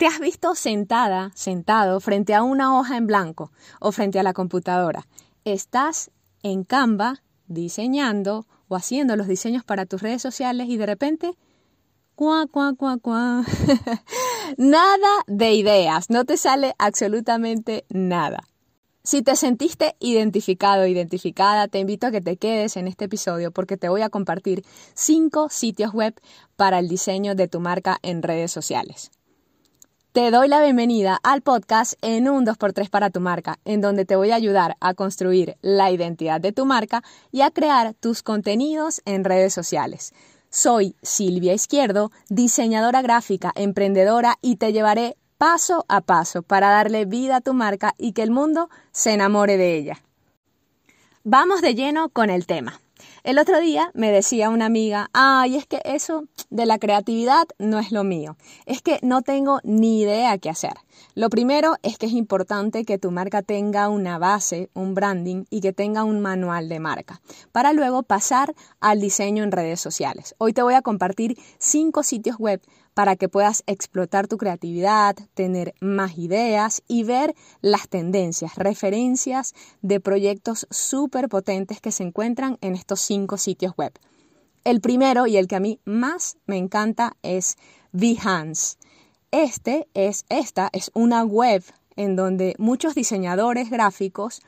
¿Te has visto sentada, sentado, frente a una hoja en blanco o frente a la computadora? Estás en Canva diseñando o haciendo los diseños para tus redes sociales y de repente, cuá, cuá, cuá, nada de ideas, no te sale absolutamente nada. Si te sentiste identificado identificada, te invito a que te quedes en este episodio porque te voy a compartir cinco sitios web para el diseño de tu marca en redes sociales. Te doy la bienvenida al podcast en un 2x3 para tu marca, en donde te voy a ayudar a construir la identidad de tu marca y a crear tus contenidos en redes sociales. Soy Silvia Izquierdo, diseñadora gráfica, emprendedora y te llevaré paso a paso para darle vida a tu marca y que el mundo se enamore de ella. Vamos de lleno con el tema. El otro día me decía una amiga, ay, es que eso de la creatividad no es lo mío, es que no tengo ni idea qué hacer. Lo primero es que es importante que tu marca tenga una base, un branding y que tenga un manual de marca, para luego pasar al diseño en redes sociales. Hoy te voy a compartir cinco sitios web para que puedas explotar tu creatividad, tener más ideas y ver las tendencias, referencias de proyectos súper potentes que se encuentran en estos cinco sitios web. El primero y el que a mí más me encanta es Behance. Este es, esta es una web en donde muchos diseñadores gráficos,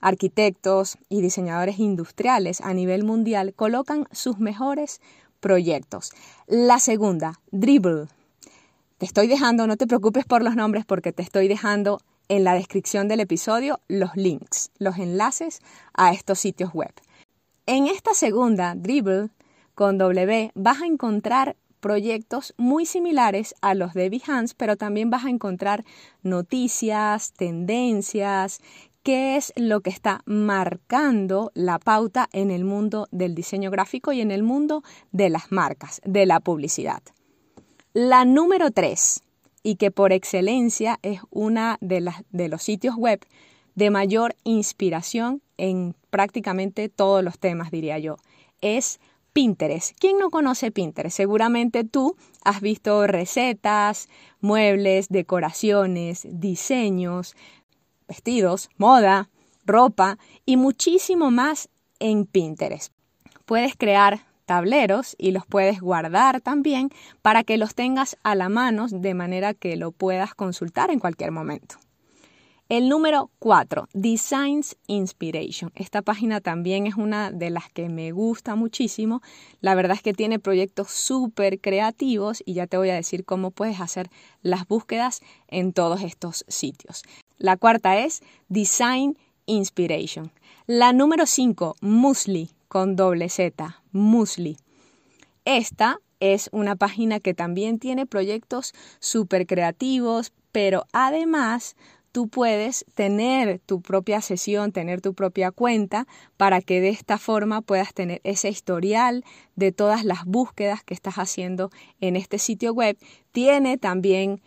arquitectos y diseñadores industriales a nivel mundial colocan sus mejores proyectos. La segunda, Dribble. Te estoy dejando, no te preocupes por los nombres porque te estoy dejando en la descripción del episodio los links, los enlaces a estos sitios web. En esta segunda, Dribble, con W, vas a encontrar proyectos muy similares a los de Behance, pero también vas a encontrar noticias, tendencias, qué es lo que está marcando la pauta en el mundo del diseño gráfico y en el mundo de las marcas, de la publicidad. La número tres, y que por excelencia es una de, de los sitios web de mayor inspiración en prácticamente todos los temas, diría yo, es Pinterest. ¿Quién no conoce Pinterest? Seguramente tú has visto recetas, muebles, decoraciones, diseños, vestidos, moda, ropa y muchísimo más en Pinterest. Puedes crear tableros y los puedes guardar también para que los tengas a la mano de manera que lo puedas consultar en cualquier momento. El número 4, Designs Inspiration. Esta página también es una de las que me gusta muchísimo. La verdad es que tiene proyectos súper creativos y ya te voy a decir cómo puedes hacer las búsquedas en todos estos sitios. La cuarta es Design Inspiration. La número 5, Musli, con doble Z, Musli. Esta es una página que también tiene proyectos súper creativos, pero además tú puedes tener tu propia sesión, tener tu propia cuenta, para que de esta forma puedas tener ese historial de todas las búsquedas que estás haciendo en este sitio web. Tiene también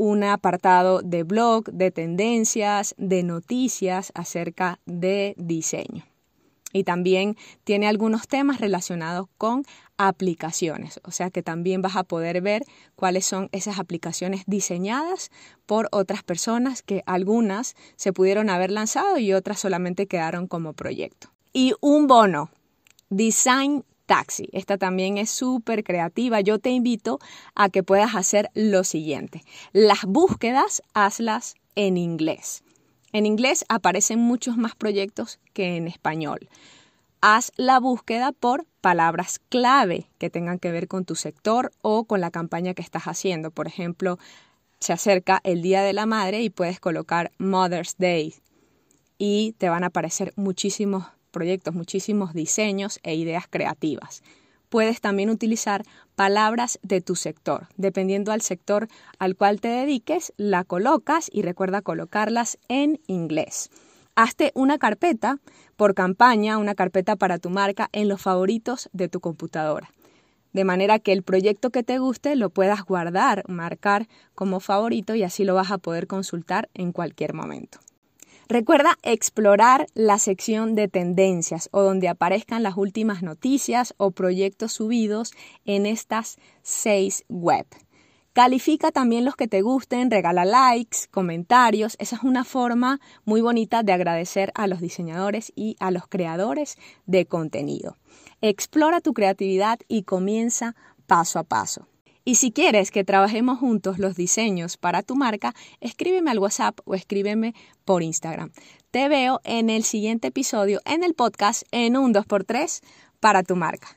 un apartado de blog, de tendencias, de noticias acerca de diseño. Y también tiene algunos temas relacionados con aplicaciones, o sea que también vas a poder ver cuáles son esas aplicaciones diseñadas por otras personas que algunas se pudieron haber lanzado y otras solamente quedaron como proyecto. Y un bono, Design taxi. Esta también es súper creativa. Yo te invito a que puedas hacer lo siguiente. Las búsquedas, hazlas en inglés. En inglés aparecen muchos más proyectos que en español. Haz la búsqueda por palabras clave que tengan que ver con tu sector o con la campaña que estás haciendo. Por ejemplo, se acerca el Día de la Madre y puedes colocar Mother's Day y te van a aparecer muchísimos proyectos, muchísimos diseños e ideas creativas. Puedes también utilizar palabras de tu sector. Dependiendo al sector al cual te dediques, la colocas y recuerda colocarlas en inglés. Hazte una carpeta por campaña, una carpeta para tu marca en los favoritos de tu computadora. De manera que el proyecto que te guste lo puedas guardar, marcar como favorito y así lo vas a poder consultar en cualquier momento. Recuerda explorar la sección de tendencias o donde aparezcan las últimas noticias o proyectos subidos en estas seis web. Califica también los que te gusten, regala likes, comentarios. Esa es una forma muy bonita de agradecer a los diseñadores y a los creadores de contenido. Explora tu creatividad y comienza paso a paso. Y si quieres que trabajemos juntos los diseños para tu marca, escríbeme al WhatsApp o escríbeme por Instagram. Te veo en el siguiente episodio en el podcast en un 2x3 para tu marca.